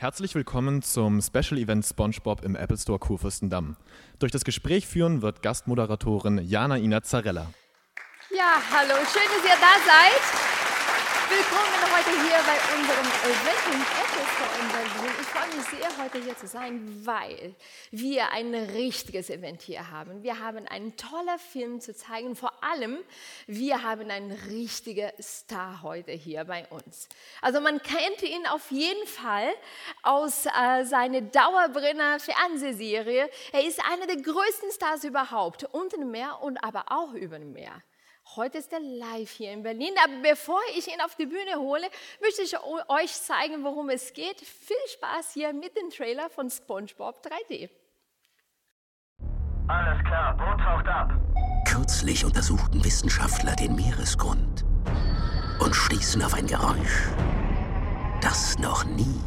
Herzlich willkommen zum Special Event SpongeBob im Apple Store Kurfürstendamm. Durch das Gespräch führen wird Gastmoderatorin Jana Ina Zarella. Ja, hallo, schön, dass ihr da seid. Willkommen heute hier bei unserem Event im. Ich freue mich sehr, heute hier zu sein, weil wir ein richtiges Event hier haben. Wir haben einen tollen Film zu zeigen. Vor allem, wir haben einen richtigen Star heute hier bei uns. Also man kennt ihn auf jeden Fall aus äh, seiner Dauerbrenner Fernsehserie. Er ist einer der größten Stars überhaupt, unter dem Meer und aber auch über dem Meer. Heute ist er live hier in Berlin. Aber bevor ich ihn auf die Bühne hole, möchte ich euch zeigen, worum es geht. Viel Spaß hier mit dem Trailer von SpongeBob 3D. Alles klar, Boot taucht ab. Kürzlich untersuchten Wissenschaftler den Meeresgrund und stießen auf ein Geräusch, das noch nie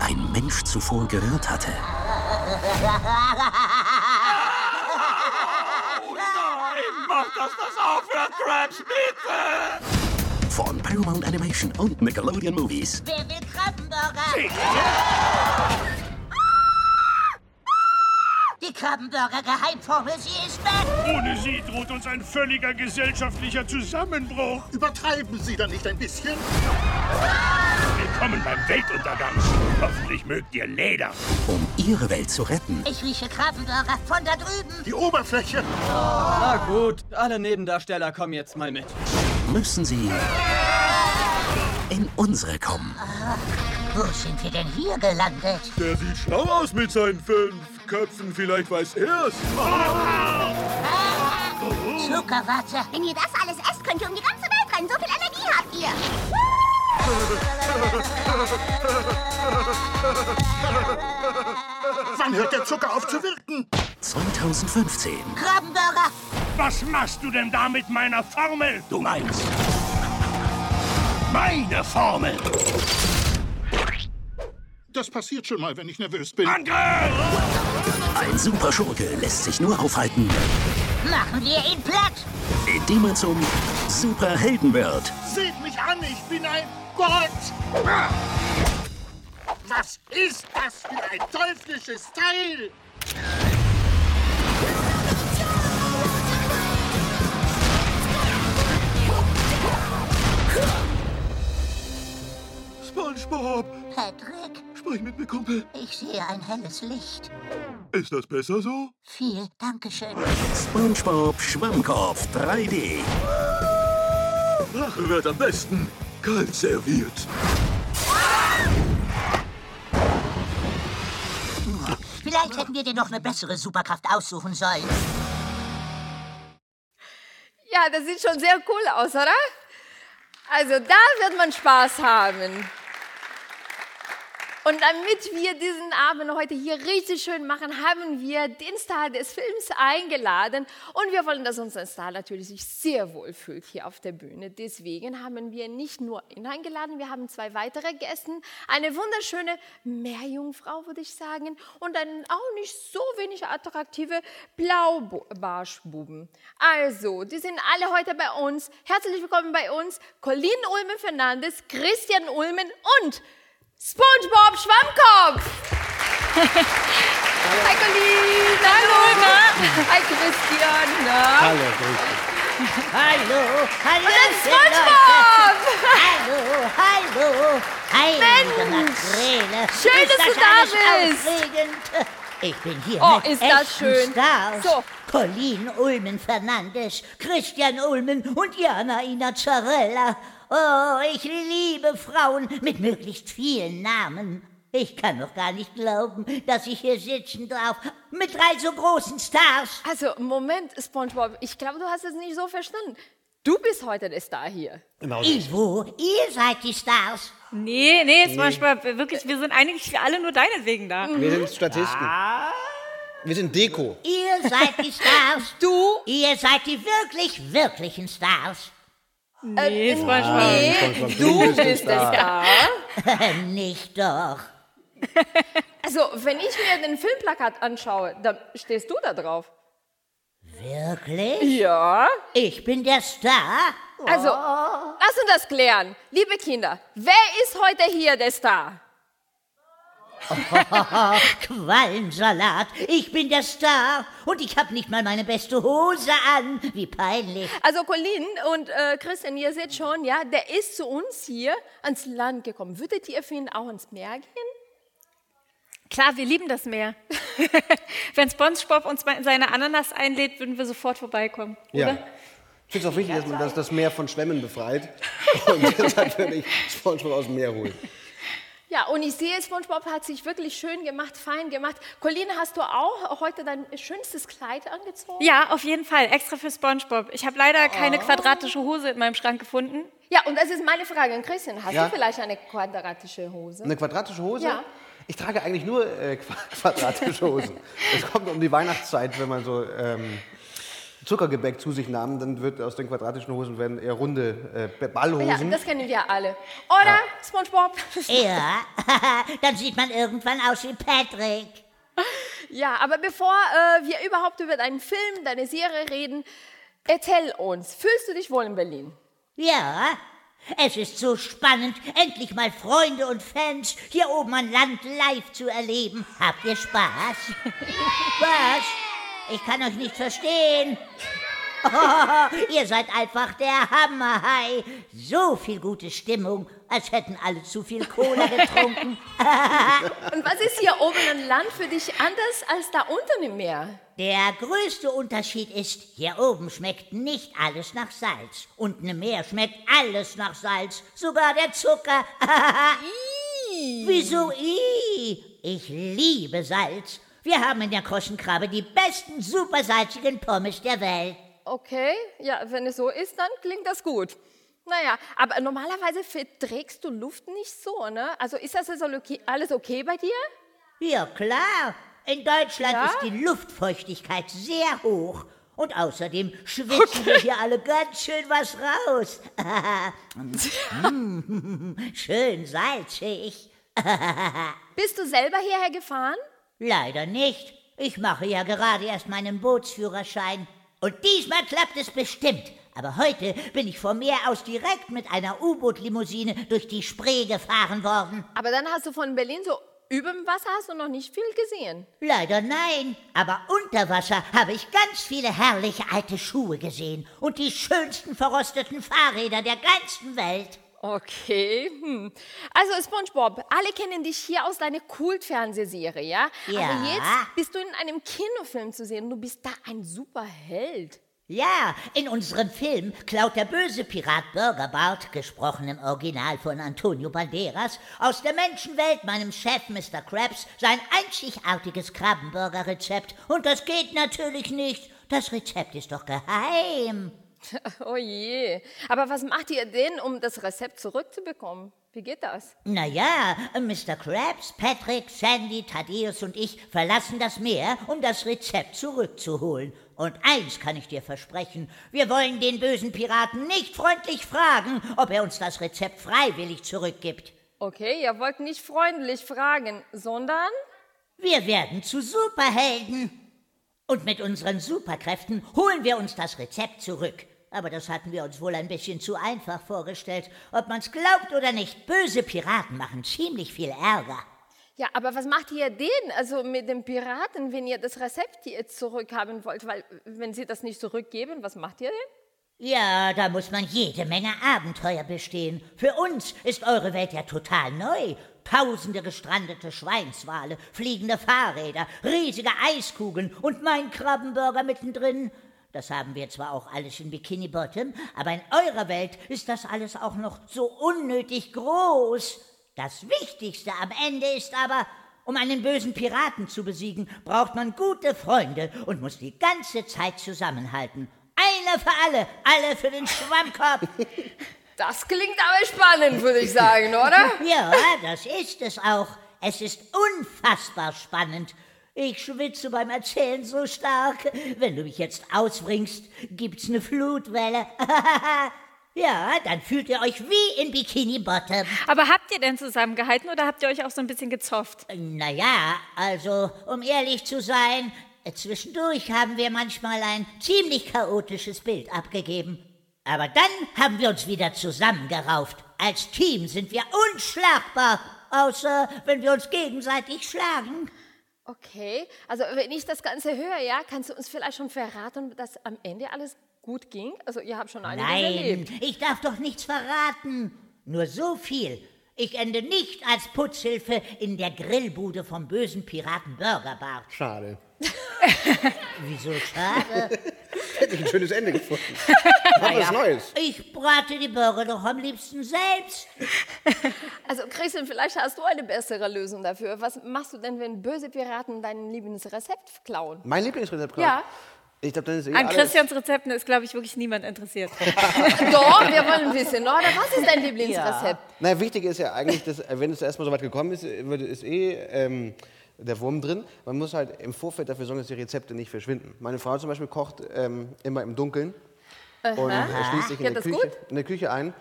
ein Mensch zuvor gehört hatte. Mach, dass das aufhört, Krabs, bitte! Von Paramount Animation und Nickelodeon Movies. Wer will Krabbenburger? Die Krabbenburger Geheimformel, sie ist weg! Ohne sie droht uns ein völliger gesellschaftlicher Zusammenbruch. Übertreiben Sie da nicht ein bisschen? Willkommen beim Weltuntergang. Hoffentlich mögt ihr Leder. Um ihre Welt zu retten, Ich rieche Krabbenburger von da drüben. Die Oberfläche. Na gut, alle Nebendarsteller kommen jetzt mal mit. müssen sie in unsere kommen. Wo sind wir denn hier gelandet? Der sieht schlau aus mit seinen fünf Köpfen. Vielleicht weiß er's. Zuckerwatte. Wenn ihr das alles esst, könnt ihr um die ganze Welt rennen. So viel Energie habt ihr. Wann hört der Zucker auf zu wirken? 2015 Krabbenburger. Was machst du denn da mit meiner Formel? Du meinst meine Formel. Das passiert schon mal, wenn ich nervös bin. Angriff! Ein Superschurke lässt sich nur aufhalten, Machen wir ihn platt. indem er zum Superhelden wird. Seht mich an, ich bin ein Gott. Was ist das für ein teuflisches Teil? SpongeBob, Patrick, sprich mit mir, Kumpel. ich sehe ein helles Licht. Ist das besser so? Viel Dankeschön. SpongeBob Schwammkopf 3D. Rache wird am besten kalt serviert. Vielleicht hätten wir dir noch eine bessere Superkraft aussuchen sollen. Ja, das sieht schon sehr cool aus, oder? Also da wird man Spaß haben. Und damit wir diesen Abend heute hier richtig schön machen, haben wir den Star des Films eingeladen. Und wir wollen, dass unser Star natürlich sich sehr wohl fühlt hier auf der Bühne. Deswegen haben wir nicht nur ihn eingeladen, wir haben zwei weitere Gäste. Eine wunderschöne Meerjungfrau, würde ich sagen, und einen auch nicht so wenig attraktive Blaubarschbuben. Also, die sind alle heute bei uns. Herzlich willkommen bei uns. Colin Ulmen Fernandes, Christian Ulmen und SpongeBob Schwammkopf. Hi Colin. Hallo. Na? Hi Christian. Na? Hallo, Hallo, hallo. Und dann. SpongeBob. Hallo, hallo. Heilige Mensch, schön, ist dass du das da alles bist. Aufregend. Ich bin hier Oh, mit ist das schön. Stars. So. Colin Ulmen Fernandes, Christian Ulmen und Jana Inazzarella. Oh, ich liebe Frauen mit möglichst vielen Namen. Ich kann doch gar nicht glauben, dass ich hier sitzen darf mit drei so großen Stars. Also, Moment, SpongeBob, ich glaube, du hast es nicht so verstanden. Du bist heute der Star hier. Ivo, ihr seid die Stars. Nee, nee, SpongeBob, wirklich, wir sind eigentlich alle nur deinetwegen da. Wir sind Statisten. Wir sind Deko. Ihr seid die Stars. Du? Ihr seid die wirklich, wirklichen Stars. Nee, SpongeBob. Nee, SpongeBob, du bist bist der Star. Nicht doch. Also, wenn ich mir den Filmplakat anschaue, dann stehst du da drauf. Wirklich? Ja. Ich bin der Star? Also, lass uns das klären. Liebe Kinder, wer ist heute hier der Star? Quallensalat, ich bin der Star und ich habe nicht mal meine beste Hose an. Wie peinlich. Also Colin und äh, Christian, ihr seht schon, ja, der ist zu uns hier ans Land gekommen. Würdet ihr für ihn auch ins Meer gehen? Klar, wir lieben das Meer. Wenn SpongeBob uns mal in seine Ananas einlädt, würden wir sofort vorbeikommen, Ja. oder? Ich finde es auch wichtig, dass man das, das Meer von Schwämmen befreit. Und deshalb würde ich SpongeBob aus dem Meer holen. Ja, und ich sehe, SpongeBob hat sich wirklich schön gemacht, fein gemacht. Colin, hast du auch heute dein schönstes Kleid angezogen? Ja, auf jeden Fall, extra für SpongeBob. Ich habe leider keine Oh. quadratische Hose in meinem Schrank gefunden. Ja, und das ist meine Frage an Christian. Hast Ja. du vielleicht eine quadratische Hose? Eine quadratische Hose? Ja. Ich trage eigentlich nur äh, qua- quadratische Hosen. Es kommt um die Weihnachtszeit, wenn man so ähm, Zuckergebäck zu sich nahm, dann wird aus den quadratischen Hosen werden eher runde äh, Ballhosen. Ja, das kennen wir alle. Oder, SpongeBob? Ja, dann sieht man irgendwann aus wie Patrick. Ja, aber bevor äh, wir überhaupt über deinen Film, deine Serie reden, erzähl uns, fühlst du dich wohl in Berlin? Ja, es ist so spannend, endlich mal Freunde und Fans hier oben an Land live zu erleben. Habt ihr Spaß? Was? Ich kann euch nicht verstehen. Oh, ihr seid einfach der Hammerhai. So viel gute Stimmung, als hätten alle zu viel Cola getrunken. Und was ist hier oben im Land für dich anders als da unten im Meer? Der größte Unterschied ist, hier oben schmeckt nicht alles nach Salz. Unten im Meer schmeckt alles nach Salz, sogar der Zucker. Wieso i? Ich liebe Salz. Wir haben in der Kroschenkrabbe die besten supersalzigen Pommes der Welt. Okay, ja, wenn es so ist, dann klingt das gut. Naja, aber normalerweise verträgst du Luft nicht so, ne? Also ist das also okay, alles okay bei dir? Ja, klar. In Deutschland Ja? ist die Luftfeuchtigkeit sehr hoch. Und außerdem schwitzen wir hier alle ganz schön was raus. Schön salzig. Bist du selber hierher gefahren? Leider nicht. Ich mache ja gerade erst meinen Bootsführerschein. Und diesmal klappt es bestimmt. Aber heute bin ich vom Meer aus direkt mit einer U-Boot-Limousine durch die Spree gefahren worden. Aber dann hast du von Berlin so über dem Wasser hast du noch nicht viel gesehen. Leider nein, aber unter Wasser habe ich ganz viele herrliche alte Schuhe gesehen und die schönsten verrosteten Fahrräder der ganzen Welt. Okay. Hm. Also SpongeBob, alle kennen dich hier aus deiner Kult-Fernsehserie, ja? Ja. Aber jetzt bist du in einem Kinofilm zu sehen. Du bist da ein Superheld. Ja, in unserem Film klaut der böse Pirat Burgerbart, gesprochen im Original von Antonio Banderas, aus der Menschenwelt meinem Chef Mr. Krabs sein einzigartiges Krabbenburger-Rezept. Und das geht natürlich nicht. Das Rezept ist doch geheim. Oh je. Aber was macht ihr denn, um das Rezept zurückzubekommen? Wie geht das? Naja, Mr. Krabs, Patrick, Sandy, Thaddeus und ich verlassen das Meer, um das Rezept zurückzuholen. Und eins kann ich dir versprechen, wir wollen den bösen Piraten nicht freundlich fragen, ob er uns das Rezept freiwillig zurückgibt. Okay, ihr wollt nicht freundlich fragen, sondern Wir werden zu Superhelden. Und mit unseren Superkräften holen wir uns das Rezept zurück. Aber das hatten wir uns wohl ein bisschen zu einfach vorgestellt. Ob man's glaubt oder nicht, böse Piraten machen ziemlich viel Ärger. Ja, aber was macht ihr denn, also mit den Piraten, wenn ihr das Rezept jetzt zurückhaben wollt? Weil, wenn sie das nicht zurückgeben, was macht ihr denn? Ja, da muss man jede Menge Abenteuer bestehen. Für uns ist eure Welt ja total neu. Tausende gestrandete Schweinswale, fliegende Fahrräder, riesige Eiskugeln und mein Krabbenburger mittendrin. Das haben wir zwar auch alles in Bikini Bottom, aber in eurer Welt ist das alles auch noch so unnötig groß. Das Wichtigste am Ende ist aber, um einen bösen Piraten zu besiegen, braucht man gute Freunde und muss die ganze Zeit zusammenhalten. Einer für alle, alle für den Schwammkopf. Das klingt aber spannend, würde ich sagen, oder? Ja, das ist es auch. Es ist unfassbar spannend. Ich schwitze beim Erzählen so stark. Wenn du mich jetzt ausbringst, gibt's eine Flutwelle. ja, dann fühlt ihr euch wie in Bikini Bottom. Aber habt ihr denn zusammengehalten oder habt ihr euch auch so ein bisschen gezofft? Naja, also, um ehrlich zu sein, zwischendurch haben wir manchmal ein ziemlich chaotisches Bild abgegeben. Aber dann haben wir uns wieder zusammengerauft. Als Team sind wir unschlagbar. außer wenn wir uns gegenseitig schlagen. Okay, also wenn ich das Ganze höre, ja, kannst du uns vielleicht schon verraten, dass am Ende alles gut ging? Also ihr habt schon einiges Nein, erlebt. ich darf doch nichts verraten. Nur so viel. Ich ende nicht als Putzhilfe in der Grillbude vom bösen Piraten Burgerbart. Schade. Wieso schade? Hätte ich ein schönes Ende gefunden. War was Neues. Ich brate die Burger doch am liebsten selbst. Also Christian, vielleicht hast du eine bessere Lösung dafür. Was machst du denn, wenn böse Piraten dein Lieblingsrezept klauen? Mein Lieblingsrezept. Ja. Ich glaube, dann ist eh An alles- Christians Rezepten ist, glaube ich, wirklich niemand interessiert. Doch, wir wollen wissen, oder? Was ist dein Lieblingsrezept? Na, wichtig ist ja eigentlich, dass, äh, wenn es erstmal so weit gekommen ist, äh, ist eh ähm, der Wurm drin. Man muss halt im Vorfeld dafür sorgen, dass die Rezepte nicht verschwinden. Meine Frau zum Beispiel kocht ähm, immer im Dunkeln und äh, schließt sich in Geht der, das Küche, gut? in der Küche ein.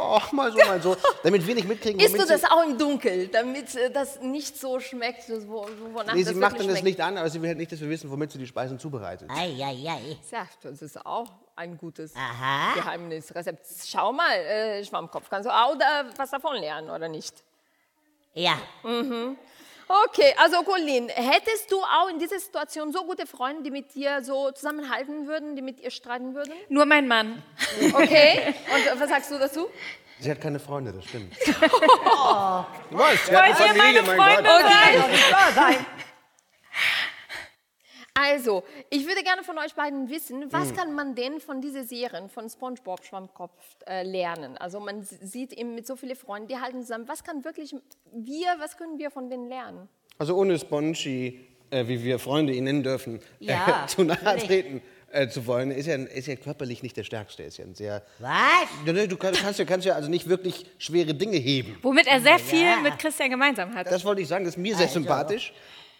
Oh, mal so, mal so. Damit wir nicht mitkriegen, Isst du das auch im Dunkeln, damit äh, das nicht so schmeckt, wo, wonach nee, das sie macht dann das? Licht an, aber sie will halt nicht, dass wir wissen, womit sie die Speisen zubereitet. Eieiei. Ja, das ist auch ein gutes Aha. Geheimnisrezept. Schau mal, äh, Schwammkopf, kannst du auch da was davon lernen, oder nicht? Ja, Okay, also Colin, hättest du auch in dieser Situation so gute Freunde, die mit dir so zusammenhalten würden, die mit dir streiten würden? Nur mein Mann. Okay, und was sagst du dazu? Sie hat keine Freunde, das stimmt. Oh. Was? Sie hat eine Familie, mein Freunde Gott. sein? Also, ich würde gerne von euch beiden wissen, was Hm. kann man denn von dieser Serien, von SpongeBob Schwammkopf äh, lernen? Also man sieht eben mit so vielen Freunden, die halten zusammen. Was kann wirklich wir, was können wir von denen lernen? Also ohne Spongy, äh, wie wir Freunde ihn nennen dürfen, Ja, äh, zu nahe treten äh, zu wollen, ist ja, ist ja körperlich nicht der Stärkste. Ist ja ein sehr, was? Ja, ne, du kann- kannst ja, kannst ja also nicht wirklich schwere Dinge heben. Womit er sehr viel Ja. mit Christian gemeinsam hat. Das wollte ich sagen, das ist mir sehr Also. sympathisch.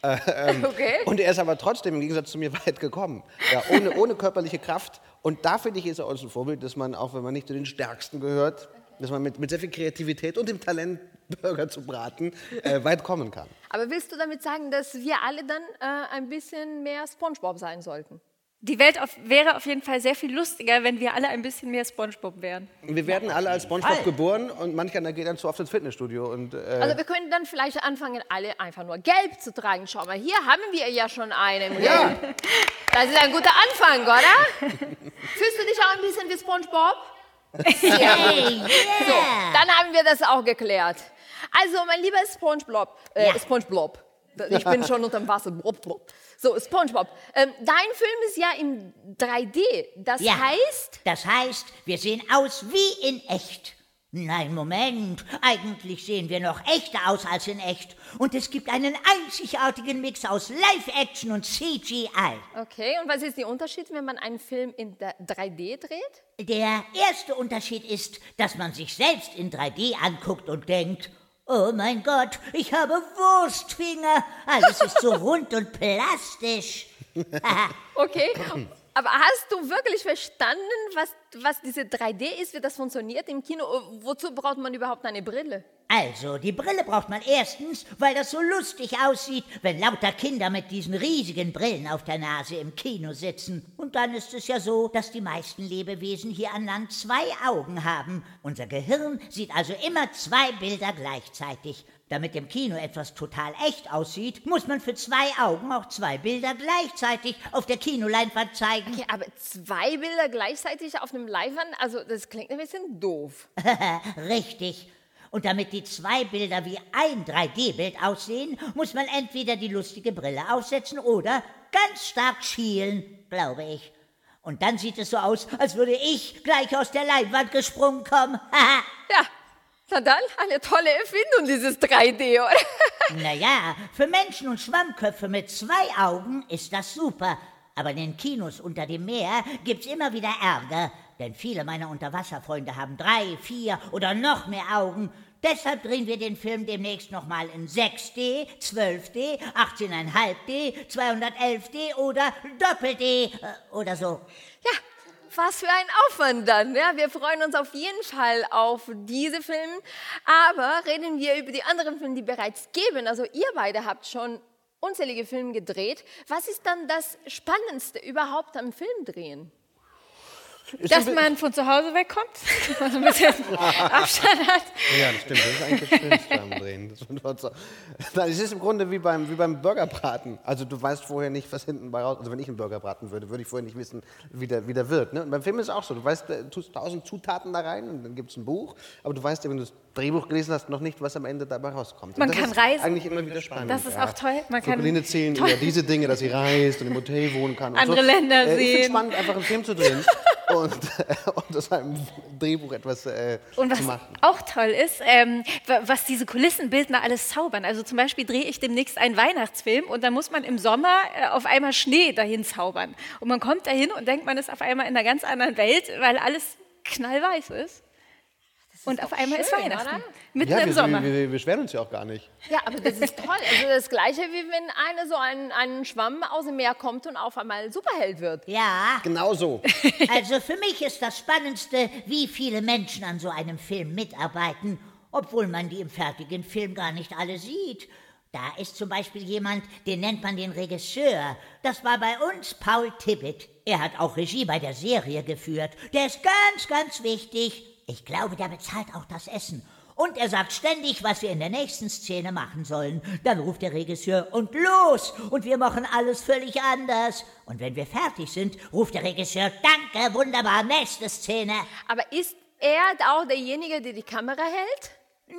Äh, ähm, Okay. Und er ist aber trotzdem im Gegensatz zu mir weit gekommen. Ja, ohne, ohne körperliche Kraft. Und da finde ich, ist er uns ein Vorbild, dass man, auch wenn man nicht zu den Stärksten gehört, dass man mit, mit sehr viel Kreativität und dem Talent, Burger zu braten, äh, weit kommen kann. Aber willst du damit sagen, dass wir alle dann äh, ein bisschen mehr SpongeBob sein sollten? Die Welt auf, wäre auf jeden Fall sehr viel lustiger, wenn wir alle ein bisschen mehr Spongebob wären. Wir werden alle als Spongebob geboren und manch einer geht dann zu oft ins Fitnessstudio. Und, äh, Also wir können dann vielleicht anfangen, alle einfach nur gelb zu tragen. Schau mal, hier haben wir ja schon einen. Ja. Gelb. Das ist ein guter Anfang, oder? Fühlst du dich auch ein bisschen wie SpongeBob? Hey, yeah. So, dann haben wir das auch geklärt. Also, mein lieber SpongeBob, äh, Ja. SpongeBob, ich bin schon unter dem Wasser. So, SpongeBob, ähm, dein Film ist ja in 3D. Das Ja. heißt, Das heißt, wir sehen aus wie in echt. Nein, Moment. Eigentlich sehen wir noch echter aus als in echt. Und es gibt einen einzigartigen Mix aus Live-Action und CGI. okay, und was ist der Unterschied, wenn man einen Film in der 3D dreht? Der erste Unterschied ist, dass man sich selbst in 3D anguckt und denkt, oh mein Gott, ich habe Wurstfinger. Alles ist so rund und plastisch. Okay, aber hast du wirklich verstanden, was, was diese 3D ist, wie das funktioniert im Kino? Wozu braucht man überhaupt eine Brille? Also, die Brille braucht man erstens, weil das so lustig aussieht, wenn lauter Kinder mit diesen riesigen Brillen auf der Nase im Kino sitzen. Und dann ist es ja so, dass die meisten Lebewesen hier an Land zwei Augen haben. Unser Gehirn sieht also immer zwei Bilder gleichzeitig. Damit im Kino etwas total echt aussieht, muss man für zwei Augen auch zwei Bilder gleichzeitig auf der Kinoleinwand zeigen. Okay, aber zwei Bilder gleichzeitig auf einem Leinwand, also das klingt ein bisschen doof. Richtig. Und damit die zwei Bilder wie ein 3D-Bild aussehen, muss man entweder die lustige Brille aufsetzen oder ganz stark schielen, glaube ich. Und dann sieht es so aus, als würde ich gleich aus der Leinwand gesprungen kommen. Ja, na dann, eine tolle Erfindung, dieses 3D, oder? naja, für Menschen und Schwammköpfe mit zwei Augen ist das super. Aber in den Kinos unter dem Meer gibt's immer wieder Ärger. Denn viele meiner Unterwasserfreunde haben drei, vier oder noch mehr Augen. Deshalb drehen wir den Film demnächst nochmal in 6D, 12D, 18,5D, 211D oder Doppel-D äh, oder so. Ja, was für ein Aufwand dann. Ja, wir freuen uns auf jeden Fall auf diese Filme. Aber reden wir über die anderen Filme, die bereits geben. Also ihr beide habt schon unzählige Filme gedreht. Was ist dann das Spannendste überhaupt am Film drehen? Dass man von zu Hause wegkommt, dass man so ein bisschen Abstand hat. Ja, das stimmt. Das ist eigentlich das Schönste am Drehen. Das ist so- Nein, Es ist im Grunde wie beim, wie beim Burgerbraten. Also du weißt vorher nicht, was hinten bei raus... Also wenn ich einen Burger braten würde, würde ich vorher nicht wissen, wie der, wie der wird. Ne? Und beim Film ist es auch so. Du weißt, du tust tausend Zutaten da rein und dann gibt es ein Buch. Aber du weißt ja, wenn du das Drehbuch gelesen hast, noch nicht, was am Ende dabei rauskommt. Man das kann ist reisen. eigentlich immer wieder spannend. Das ist auch toll. Man kann- Corinne erzählen Toll. über diese Dinge, dass sie reist und im Hotel wohnen kann. Andere so. Länder äh, Ich finde sehen. es spannend, einfach einen Film zu drehen und, und aus einem Drehbuch etwas äh, Und was zu machen. auch toll ist, ähm, wa- was diese Kulissenbildner alles zaubern. Also zum Beispiel drehe ich demnächst einen Weihnachtsfilm und da muss man im Sommer äh, auf einmal Schnee dahin zaubern. Und man kommt dahin und denkt, man ist auf einmal in einer ganz anderen Welt, weil alles knallweiß ist. Und auf einmal ist schön, Weihnachten. oder? Mitten ja, im wir, Sommer. Wir, wir beschweren uns ja auch gar nicht. Ja, aber das ist toll. Also das Gleiche, wie wenn einer so ein, ein Schwamm aus dem Meer kommt und auf einmal Superheld wird. Ja, Genau so. also für mich ist das Spannendste, wie viele Menschen an so einem Film mitarbeiten, obwohl man die im fertigen Film gar nicht alle sieht. Da ist zum Beispiel jemand, den nennt man den Regisseur. Das war bei uns Paul Tippett. Er hat auch Regie bei der Serie geführt. Der ist ganz, ganz wichtig. Ich glaube, der bezahlt auch das Essen. Und er sagt ständig, was wir in der nächsten Szene machen sollen. Dann ruft der Regisseur und los! Und wir machen alles völlig anders. Und wenn wir fertig sind, ruft der Regisseur, danke, wunderbar, nächste Szene. Aber ist er auch derjenige, der die Kamera hält?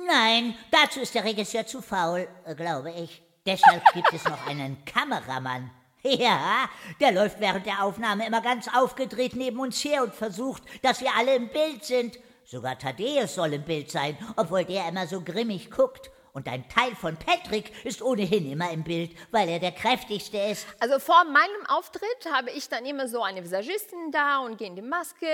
Nein, dazu ist der Regisseur zu faul, glaube ich. Deshalb gibt es noch einen Kameramann. Ja, der läuft während der Aufnahme immer ganz aufgedreht neben uns her und versucht, dass wir alle im Bild sind. Sogar Thaddeus soll im Bild sein, obwohl der immer so grimmig guckt. Und ein Teil von Patrick ist ohnehin immer im Bild, weil er der kräftigste ist. Also vor meinem Auftritt habe ich dann immer so eine Visagistin da und gehe in die Maske,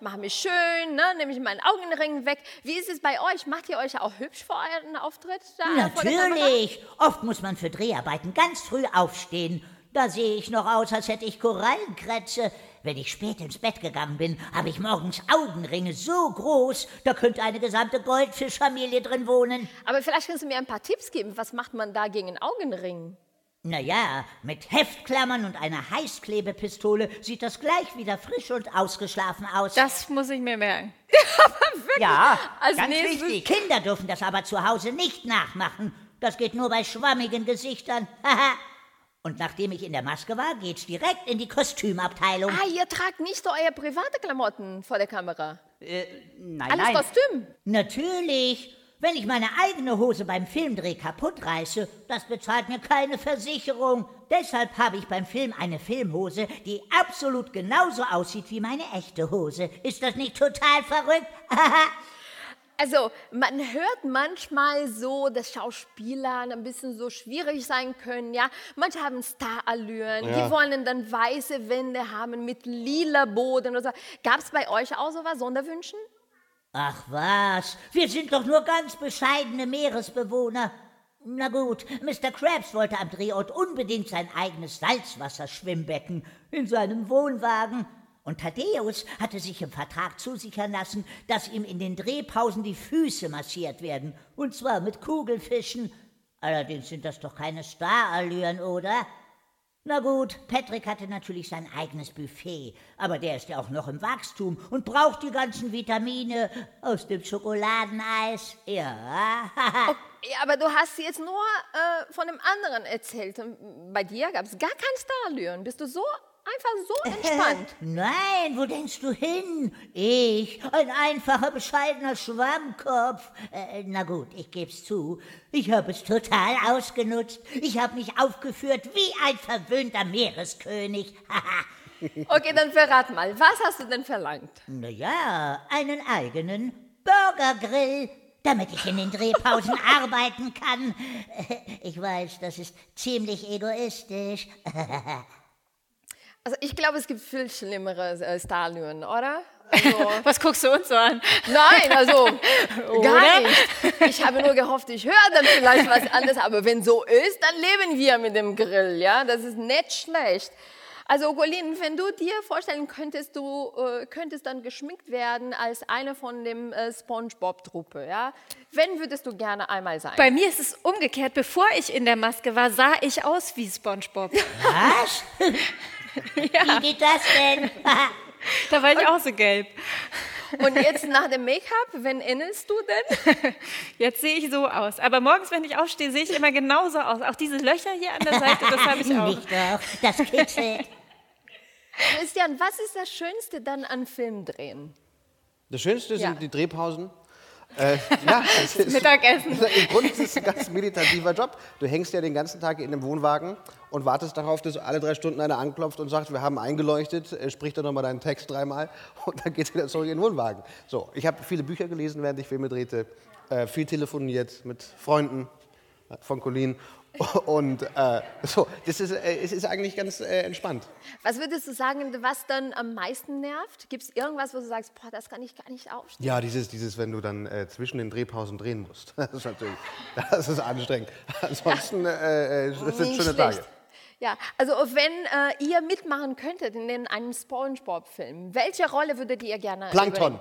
mache mich schön, ne, nehme ich meinen Augenring weg. Wie ist es bei euch? Macht ihr euch auch hübsch vor euren Auftritt? Da? Natürlich. Oft muss man für Dreharbeiten ganz früh aufstehen. Da sehe ich noch aus, als hätte ich Korallenkrätze. Wenn ich spät ins Bett gegangen bin, habe ich morgens Augenringe so groß, da könnte eine gesamte Goldfischfamilie drin wohnen. Aber vielleicht kannst du mir ein paar Tipps geben. Was macht man da gegen einen Augenring? Naja, mit Heftklammern und einer Heißklebepistole sieht das gleich wieder frisch und ausgeschlafen aus. Das muss ich mir merken. ja, Als ganz nächstes- wichtig. Kinder dürfen das aber zu Hause nicht nachmachen. Das geht nur bei schwammigen Gesichtern. Haha. Und nachdem ich in der Maske war, geht's direkt in die Kostümabteilung. Ah, ihr tragt nicht so eure private Klamotten vor der Kamera. Nein, Alles nein. Kostüm. Natürlich. Wenn ich meine eigene Hose beim Filmdreh kaputt reiße, das bezahlt mir keine Versicherung. Deshalb habe ich beim Film eine Filmhose, die absolut genauso aussieht wie meine echte Hose. Ist das nicht total verrückt? Also, man hört manchmal so, dass Schauspieler ein bisschen so schwierig sein können, ja. Manche haben Starallüren, Ja. die wollen dann weiße Wände haben mit lila Boden oder so. Gab es bei euch auch sowas, Sonderwünschen? Ach was, wir sind doch nur ganz bescheidene Meeresbewohner. Na gut, Mr. Krabs wollte am Drehort unbedingt sein eigenes Salzwasserschwimmbecken in seinem Wohnwagen. Und Thaddeus hatte sich im Vertrag zusichern lassen, dass ihm in den Drehpausen die Füße massiert werden. Und zwar mit Kugelfischen. Allerdings sind das doch keine Starallüren, oder? Na gut, Patrick hatte natürlich sein eigenes Buffet, aber der ist ja auch noch im Wachstum und braucht die ganzen Vitamine aus dem Schokoladeneis. Ja, Ja, aber du hast jetzt nur äh, von dem anderen erzählt. Bei dir gab es gar kein Starallüren. Bist du so einfach so entspannt? Nein, wo denkst du hin? Ich, ein einfacher, bescheidener Schwammkopf. Äh, na gut, ich geb's zu. Ich habe es total ausgenutzt. Ich habe mich aufgeführt wie ein verwöhnter Meereskönig. Okay, dann verrat mal, was hast du denn verlangt? Na ja, einen eigenen Burgergrill, damit ich in den Drehpausen arbeiten kann. Ich weiß, das ist ziemlich egoistisch. Also ich glaube, es gibt viel schlimmere äh, oder? Also, Was guckst du uns so an? nein, also gar nicht. Ich habe nur gehofft, ich höre dann vielleicht was anderes. Aber wenn so ist, dann leben wir mit dem Grill, ja? Das ist nicht schlecht. Also Golin, wenn du dir vorstellen könntest, du äh, könntest dann geschminkt werden als eine von dem äh, SpongeBob-Truppe, ja? Wenn würdest du gerne einmal sein? Bei mir ist es umgekehrt. Bevor ich in der Maske war, sah ich aus wie SpongeBob. Was? Wie geht das denn? Da war ich auch so gelb. Und jetzt nach dem Make-up, wenn ähnelst du denn? Jetzt sehe ich so aus. Aber morgens, wenn ich aufstehe, sehe ich immer genauso aus. Auch diese Löcher hier an der Seite, das habe ich auch. Nicht doch, das kitzelt. Christian, was ist das Schönste dann an Film drehen? Das Schönste sind Ja. die Drehpausen. Äh, ja, es ist, Mittagessen. Im Grunde ist es ein ganz meditativer Job. Du hängst ja den ganzen Tag in einem Wohnwagen und wartest darauf, dass alle drei Stunden einer anklopft und sagt, wir haben eingeleuchtet, äh, sprich dann nochmal deinen Text dreimal und dann geht's wieder zurück in den Wohnwagen. So, ich habe viele Bücher gelesen, während ich Filme drehte, äh, viel telefoniert mit Freunden äh, von Colin und äh, so, das ist, äh, es ist eigentlich ganz äh, entspannt. Was würdest du sagen, was dann am meisten nervt? Gibt es irgendwas, wo du sagst, boah, das kann ich gar nicht aufstehen? Ja, dieses, dieses wenn du dann äh, zwischen den Drehpausen drehen musst. Das ist natürlich, das ist anstrengend. Ansonsten, äh, äh, das sind schöne schlecht. Tage. Ja, also wenn äh, ihr mitmachen könntet in einem SpongeBob-Film, welche Rolle würdet ihr gerne Plankton.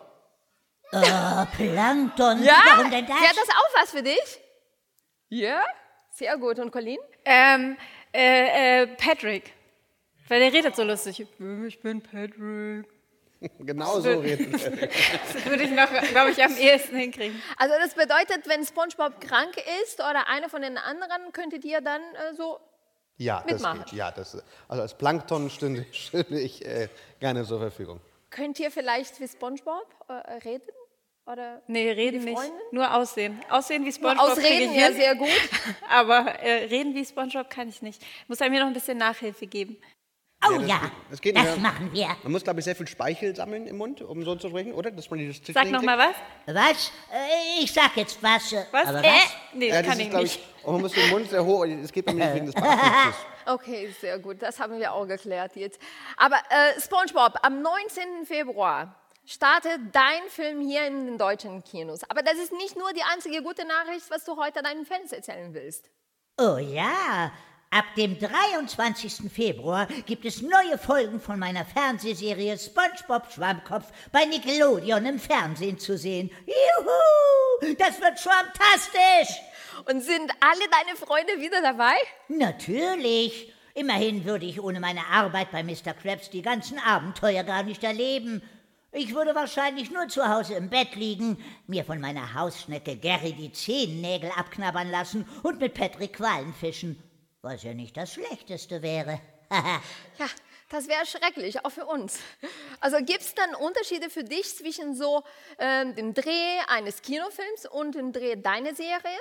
Oh, Plankton. Ja? Warum denn das? Wäre das auch was für dich? Ja? Sehr gut. Und Colin? Ähm, äh, äh, Patrick. Weil der redet so lustig. Ich bin Patrick. Genau so reden. Das würde ich noch, glaube ich, am ehesten hinkriegen. Also das bedeutet, wenn SpongeBob krank ist oder einer von den anderen, könntet ihr dann äh, so Ja, das Mitmachen. geht. Ja, das, also als Plankton stünde, stünde ich äh, gerne zur Verfügung. Könnt ihr vielleicht wie SpongeBob äh, reden? Oder Nee, reden nicht. Nur aussehen. Aussehen wie Spongebob. ausreden, ich ja, sehr gut. Aber äh, reden wie Spongebob kann ich nicht. Muss er mir noch ein bisschen Nachhilfe geben. Oh das ja, das geht das machen wir. Man muss, glaube ich, sehr viel Speichel sammeln im Mund, um so zu sprechen, oder? Dass man dieses Sag noch mal was. Was? Äh, Ich sag jetzt was. äh, Was? Aber Äh? was? Nee, Ja, das kann ist, ich nicht. Und man muss den Mund sehr hoch, es geht bei mir nicht wegen des Bartwuchses. Okay, sehr gut. Das haben wir auch geklärt jetzt. Aber äh, SpongeBob, am 19. Februar startet dein Film hier in den deutschen Kinos. Aber das ist nicht nur die einzige gute Nachricht, was du heute deinen Fans erzählen willst. Oh ja, ab dem 23. Februar gibt es neue Folgen von meiner Fernsehserie SpongeBob Schwammkopf bei Nickelodeon im Fernsehen zu sehen. Juhu, das wird fantastisch. Und sind alle deine Freunde wieder dabei? Natürlich. Immerhin würde ich ohne meine Arbeit bei Mr. Krabs die ganzen Abenteuer gar nicht erleben. Ich würde wahrscheinlich nur zu Hause im Bett liegen, mir von meiner Hausschnecke Gary die Zehennägel abknabbern lassen und mit Patrick Quallen fischen, was ja nicht das Schlechteste wäre. Ja, das wäre schrecklich, auch für uns. Also gibt es dann Unterschiede für dich zwischen so ähm, dem Dreh eines Kinofilms und dem Dreh deiner Serie?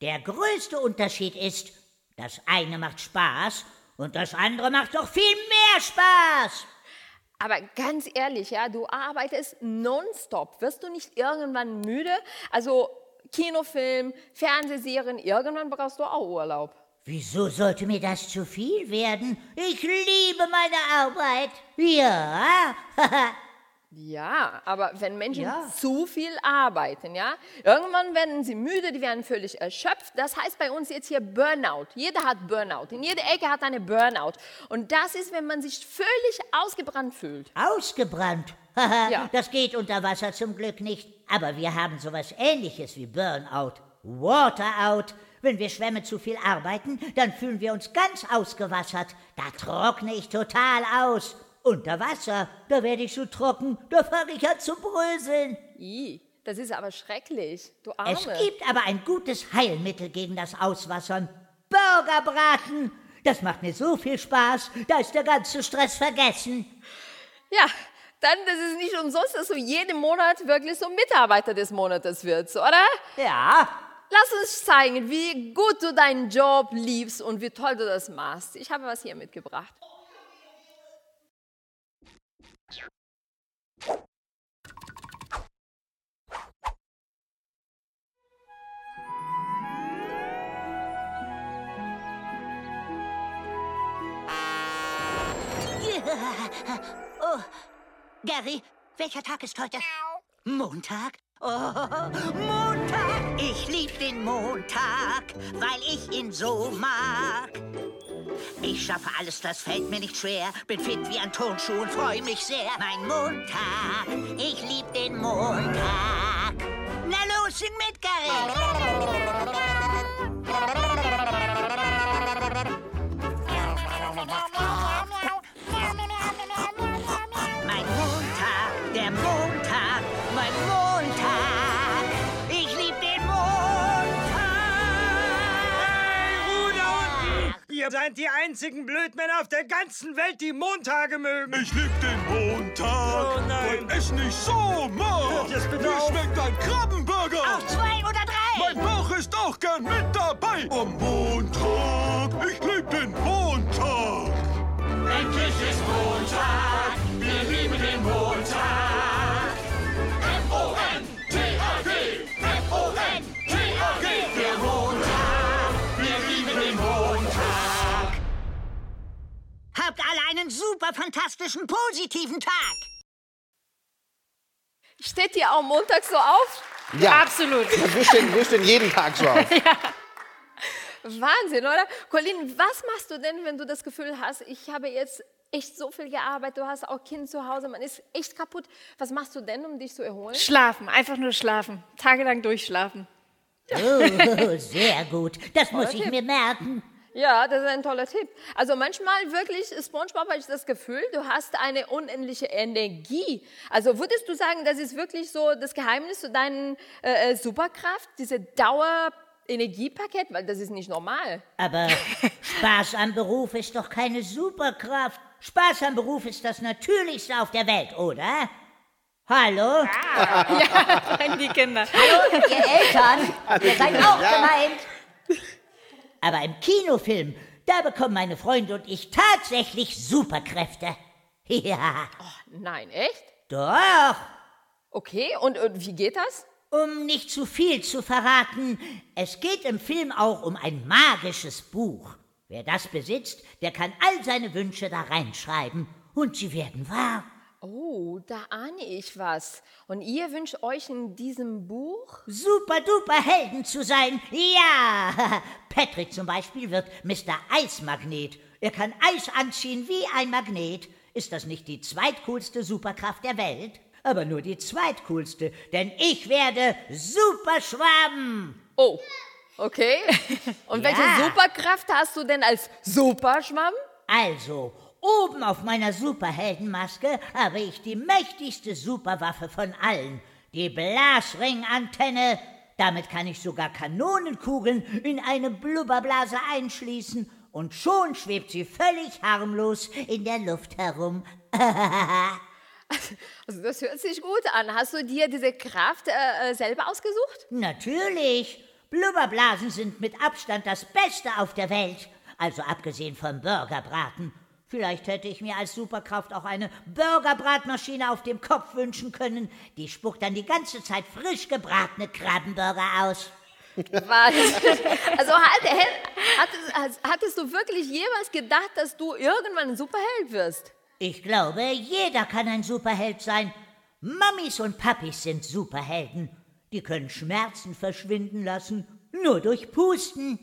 Der größte Unterschied ist, das eine macht Spaß und das andere macht doch viel mehr Spaß. Aber ganz ehrlich, ja, du arbeitest nonstop. Wirst du nicht irgendwann müde? Also Kinofilm, Fernsehserien, irgendwann brauchst du auch Urlaub. Wieso sollte mir das zu viel werden? Ich liebe meine Arbeit. Ja. Ja, aber wenn Menschen Ja. zu viel arbeiten, ja, irgendwann werden sie müde, die werden völlig erschöpft. Das heißt bei uns jetzt hier Burnout. Jeder hat Burnout. In jeder Ecke hat eine Burnout. Und das ist, wenn man sich völlig ausgebrannt fühlt. Ausgebrannt. Haha, Ja. Das geht unter Wasser zum Glück nicht. Aber wir haben sowas ähnliches wie Burnout. Waterout. Wenn wir Schwämme zu viel arbeiten, dann fühlen wir uns ganz ausgewassert. Da trockne ich total aus. Unter Wasser, da werde ich so trocken, da fange ich an zu bröseln. I, das ist aber schrecklich. Du Arme. Es gibt aber ein gutes Heilmittel gegen das Auswassern. Burgerbraten. Das macht mir so viel Spaß, da ist der ganze Stress vergessen. Ja, dann das ist nicht umsonst, dass du jeden Monat wirklich so Mitarbeiter des Monates wirst, oder? Ja, Lass uns zeigen, wie gut du deinen Job liebst und wie toll du das machst. Ich habe was hier mitgebracht. Oh, Gary, welcher Tag ist heute? Montag? Oh, Montag! Ich lieb den Montag, weil ich ihn so mag. Ich schaffe alles, das fällt mir nicht schwer. Bin fit wie ein Turnschuh und freue mich sehr. Mein Montag, ich lieb den Montag. Na los, sing mit, Gary. Ihr seid die einzigen Blödmänner auf der ganzen Welt, die Montage mögen. Ich lieb den Montag, Oh nein. weil ich nicht so mag. Hört jetzt bitte Wie auf. schmeckt ein Krabbenburger? Auf zwei oder drei. Mein Bauch ist auch gern mit dabei. Am Montag, ich lieb den Montag. Endlich ist Montag, wir lieben den Montag. M-O-N-T-A-G, M-O-N-T-A-G, Habt alle einen super fantastischen positiven Tag. Steht dir auch Montag so auf? Ja. Absolut. Wir stehen, wir stehen jeden Tag so auf. Wahnsinn, oder? Colin, was machst du denn, wenn du das Gefühl hast, ich habe jetzt echt so viel gearbeitet, du hast auch Kind zu Hause, man ist echt kaputt. Was machst du denn, um dich zu erholen? Schlafen, einfach nur schlafen. Tagelang durchschlafen. Oh, sehr gut. Das muss ich mir merken. Ja, das ist ein toller Tipp. Also manchmal wirklich, SpongeBob, habe ich das Gefühl, du hast eine unendliche Energie. Also würdest du sagen, das ist wirklich so das Geheimnis zu deiner äh, äh, Superkraft, diese Dauerenergiepaket, weil das ist nicht normal. Aber Spaß am Beruf ist doch keine Superkraft. Spaß am Beruf ist das Natürlichste auf der Welt, oder? Hallo? Ja, sagen die Kinder. Hallo, ihr Eltern. Ihr seid auch gemeint. Aber im Kinofilm, da bekommen meine Freunde und ich tatsächlich Superkräfte. Ja, Nein, echt? doch. Okay, und, und wie geht das? Um nicht zu viel zu verraten, es geht im Film auch um ein magisches Buch. Wer das besitzt, der kann all seine Wünsche da reinschreiben und sie werden wahr. Oh, da ahne ich was. Und ihr wünscht euch in diesem Buch? Super duper Helden zu sein. Ja, Patrick zum Beispiel wird Mr. Eismagnet. Er kann Eis anziehen wie ein Magnet. Ist das nicht die zweitcoolste Superkraft der Welt? Aber nur die zweitcoolste, denn ich werde Superschwamm. Oh, okay. Und welche Ja. Superkraft hast du denn als Superschwamm? Also, oben auf meiner Superheldenmaske habe ich die mächtigste Superwaffe von allen, die Blasringantenne. Damit kann ich sogar Kanonenkugeln in eine Blubberblase einschließen und schon schwebt sie völlig harmlos in der Luft herum. Also das hört sich gut an. Hast du dir diese Kraft äh, äh, selber ausgesucht? Natürlich. Blubberblasen sind mit Abstand das Beste auf der Welt. Also abgesehen vom Burgerbraten. Vielleicht hätte ich mir als Superkraft auch eine Burgerbratmaschine auf dem Kopf wünschen können. Die spuckt dann die ganze Zeit frisch gebratene Krabbenburger aus. Wahnsinn. Also hat, hattest, hattest du wirklich jemals gedacht, dass du irgendwann ein Superheld wirst? Ich glaube, jeder kann ein Superheld sein. Mammis und Papis sind Superhelden. Die können Schmerzen verschwinden lassen, nur durch Pusten.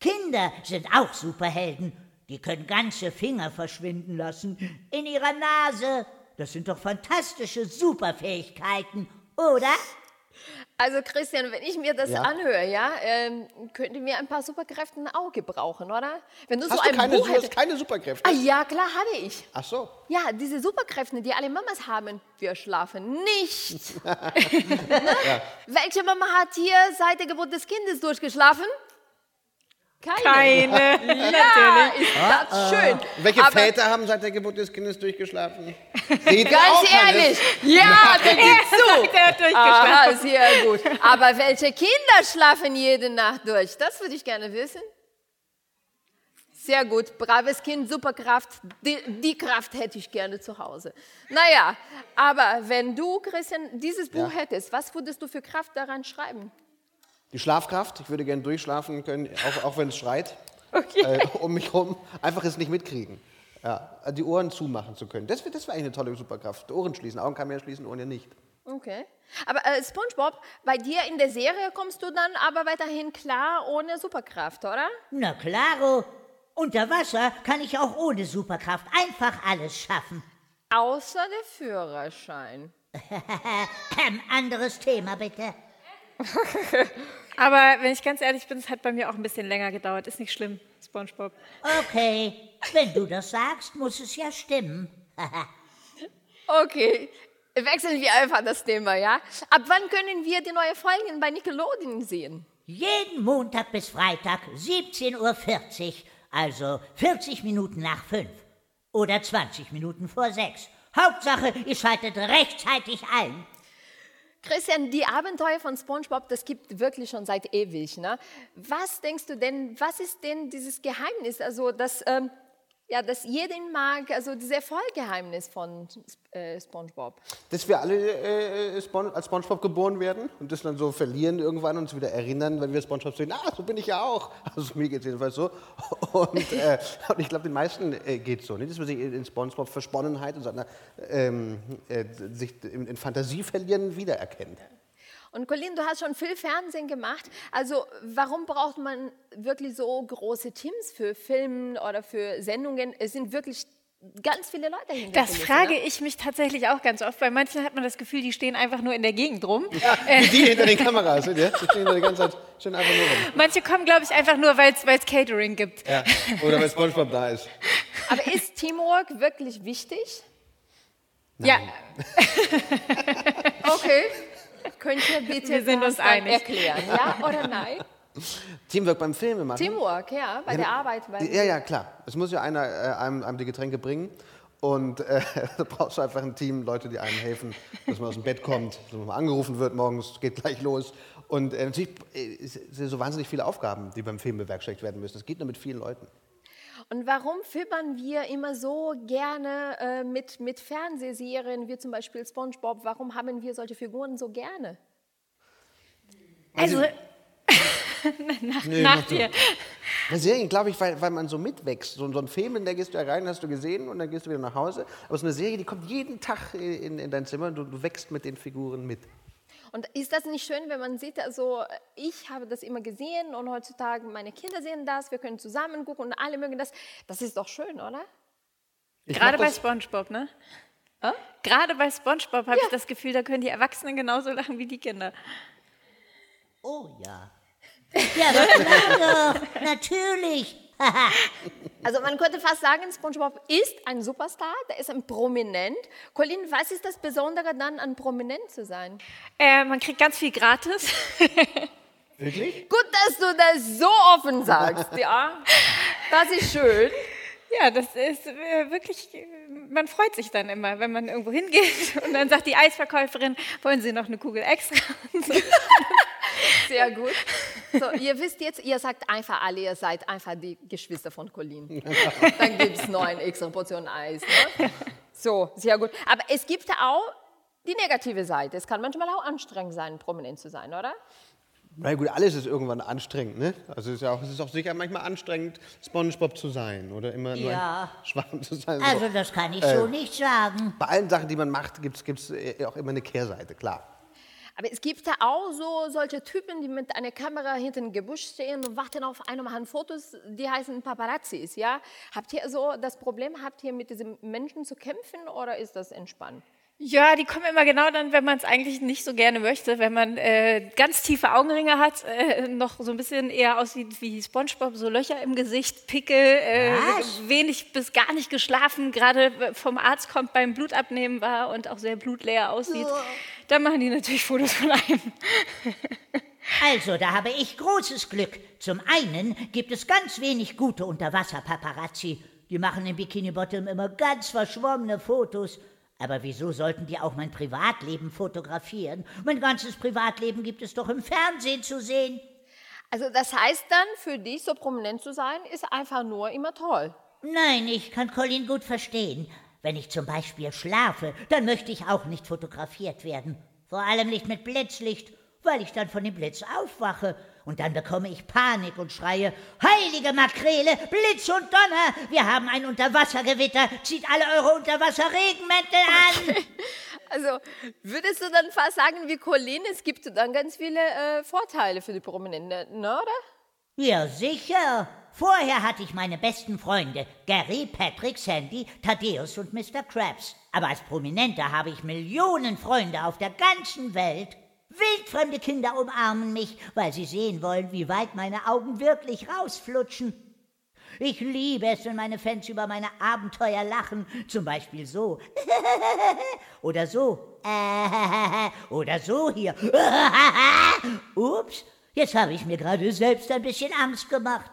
Kinder sind auch Superhelden. Die können ganze Finger verschwinden lassen in ihrer Nase. Das sind doch fantastische Superfähigkeiten, oder? Also Christian, wenn ich mir das Ja. anhöre, ja, ähm, könnte mir ein paar Superkräfte auch gebrauchen, oder? Wenn du Hast so du ein keine, Buch hättest. keine Superkräfte? Ah ja, klar habe ich. Ach so. Ja, diese Superkräfte, die alle Mamas haben. Wir schlafen nicht. ne? Welche Mama hat hier seit der Geburt des Kindes durchgeschlafen? Keine. Keine, Ja, ist das Ah, schön. Welche Aber Väter haben seit der Geburt des Kindes durchgeschlafen? Seht ihr Ganz ehrlich, ja, da gibt's zu. Der hat durchgeschlafen. Aha, sehr gut. Aber welche Kinder schlafen jede Nacht durch? Das würde ich gerne wissen. Sehr gut, braves Kind, Superkraft. Die, die Kraft hätte ich gerne zu Hause. Naja, aber wenn du, Christian, dieses Buch Ja. hättest, was würdest du für Kraft daran schreiben? Die Schlafkraft. Ich würde gerne durchschlafen können, auch, auch wenn es schreit. Äh, um mich herum. Einfach es nicht mitkriegen. Ja, die Ohren zumachen zu können. Das, das wäre eigentlich eine tolle Superkraft. Ohren schließen. Augen kann man ja schließen, Ohren ja nicht. Okay. Aber äh, SpongeBob, bei dir in der Serie kommst du dann aber weiterhin klar ohne Superkraft, oder? Na klaro. Unter Wasser kann ich auch ohne Superkraft einfach alles schaffen. Außer der Führerschein. Anderes Thema bitte. Aber wenn ich ganz ehrlich bin, es hat bei mir auch ein bisschen länger gedauert. Ist nicht schlimm, SpongeBob. Okay, wenn du das sagst, muss es ja stimmen. Okay, wechseln wir einfach das Thema, ja? Ab wann können wir die neue Folgen bei Nickelodeon sehen? Jeden Montag bis Freitag, 17.40 Uhr. Also 40 Minuten nach fünf oder 20 Minuten vor sechs. Hauptsache, ihr schaltet rechtzeitig ein. Christian, die Abenteuer von SpongeBob, das gibt wirklich schon seit ewig. Ne? Was denkst du denn, was ist denn dieses Geheimnis? Also, dass, ähm, ja, dass jeder ihn mag, also das Erfolggeheimnis von äh, SpongeBob. Dass wir alle äh, Spon als SpongeBob geboren werden und das dann so verlieren irgendwann und uns wieder erinnern, wenn wir SpongeBob sehen, ah, so bin ich ja auch. Also mir geht es jedenfalls so. Und, äh, und ich glaube, den meisten äh, geht es so. Nicht, dass man sich in SpongeBob Versponnenheit und seiner, ähm, äh, sich in, in Fantasie verlieren wiedererkennt. Und Colin, du hast schon viel Fernsehen gemacht. Also warum braucht man wirklich so große Teams für Filme oder für Sendungen? Es sind wirklich ganz viele Leute hinter Das frage ne? ich mich tatsächlich auch ganz oft. Bei manchen hat man das Gefühl, die stehen einfach nur in der Gegend rum. Ja, wie die hinter den Kameras sind, ja? Die stehen da die ganze Zeit stehen einfach nur rum. Manche kommen, glaube ich, einfach nur, weil es Catering gibt. Ja. Oder weil SpongeBob da ist. Aber ist Teamwork wirklich wichtig? Ja, Okay. Könnt ihr bitte Wir sind das uns einig. erklären? Ja oder nein? Teamwork beim Filme machen. Teamwork, ja, bei Ja, der Arbeit. Bei Ja, ja, klar. Es muss ja einer äh, einem, einem die Getränke bringen. Und äh, da brauchst du einfach ein Team, Leute, die einem helfen, dass man aus dem Bett kommt, dass man angerufen wird morgens, geht gleich los. Und äh, natürlich äh, es sind so wahnsinnig viele Aufgaben, die beim Film bewerkstelligt werden müssen. Das geht nur mit vielen Leuten. Und warum fiebern wir immer so gerne äh, mit, mit Fernsehserien, wie zum Beispiel SpongeBob? Warum haben wir solche Figuren so gerne? also nach, Nee, nach dir. Serien, glaube ich, weil, weil man so mitwächst. So, so ein Film, in der gehst du ja rein, hast du gesehen und dann gehst du wieder nach Hause. Aber so eine Serie, die kommt jeden Tag in, in dein Zimmer und du, du wächst mit den Figuren mit. Und ist das nicht schön, wenn man sieht, also ich habe das immer gesehen und heutzutage meine Kinder sehen das, wir können zusammen gucken und alle mögen das. Das ist doch schön, oder? Ich Gerade bei SpongeBob, ne? Gerade bei SpongeBob habe ich das Gefühl, da können die Erwachsenen genauso lachen wie die Kinder. Oh ja. Ja, klar doch. Natürlich. Also man könnte fast sagen, SpongeBob ist ein Superstar, der ist ein Prominent. Colin, was ist das Besondere dann an Prominent zu sein? Äh, man kriegt ganz viel gratis. Wirklich? Gut, dass du das so offen sagst, ja. Das ist schön. Ja, das ist äh, wirklich, man freut sich dann immer, wenn man irgendwo hingeht und dann sagt die Eisverkäuferin, wollen Sie noch eine Kugel extra? Und so. Sehr gut. So, ihr wisst jetzt, ihr sagt einfach alle, ihr seid einfach die Geschwister von Colin. Dann gibt es noch eine extra Portion Eis. Ne? So, sehr gut. Aber es gibt auch die negative Seite. Es kann manchmal auch anstrengend sein, prominent zu sein, oder? Na gut, alles ist irgendwann anstrengend, ne? Also es ist, ja auch, es ist auch sicher manchmal anstrengend, Spongebob zu sein oder immer nur Ja. ein Schwarm zu sein. So. Also das kann ich Äh, so nicht sagen. Bei allen Sachen, die man macht, gibt es auch immer eine Kehrseite, klar. Aber es gibt ja auch so solche Typen, die mit einer Kamera hinter dem Gebüsch stehen und warten auf einen, machen Fotos, die heißen Paparazzis, ja? Habt ihr so das Problem, habt ihr mit diesen Menschen zu kämpfen oder ist das entspannt? Ja, die kommen immer genau dann, wenn man es eigentlich nicht so gerne möchte, wenn man äh, ganz tiefe Augenringe hat, äh, noch so ein bisschen eher aussieht wie SpongeBob, so Löcher im Gesicht, Pickel, äh, wenig bis gar nicht geschlafen, gerade vom Arzt kommt beim Blutabnehmen war und auch sehr blutleer aussieht. Dann machen die natürlich Fotos von einem. Also, da habe ich großes Glück. Zum einen gibt es ganz wenig gute Unterwasser-Paparazzi. Die machen im Bikini Bottom immer ganz verschwommene Fotos. Aber wieso sollten die auch mein Privatleben fotografieren? Mein ganzes Privatleben gibt es doch im Fernsehen zu sehen. Also das heißt dann, für dich so prominent zu sein, ist einfach nur immer toll. Nein, ich kann Colin gut verstehen. Wenn ich zum Beispiel schlafe, dann möchte ich auch nicht fotografiert werden. Vor allem nicht mit Blitzlicht, weil ich dann von dem Blitz aufwache. Und dann bekomme ich Panik und schreie, Heilige Makrele, Blitz und Donner, wir haben ein Unterwassergewitter, zieht alle eure Unterwasserregenmäntel an. Also würdest du dann fast sagen, wie Colin, es gibt dann ganz viele äh, Vorteile für die Prominenten, ne, oder? Ja, sicher. Vorher hatte ich meine besten Freunde, Gary, Patrick, Sandy, Thaddeus und Mr. Krabs. Aber als Prominenter habe ich Millionen Freunde auf der ganzen Welt. Wildfremde Kinder umarmen mich, weil sie sehen wollen, wie weit meine Augen wirklich rausflutschen. Ich liebe es, wenn meine Fans über meine Abenteuer lachen. Zum Beispiel so. Oder so. Oder so hier. Ups, jetzt habe ich mir gerade selbst ein bisschen Angst gemacht.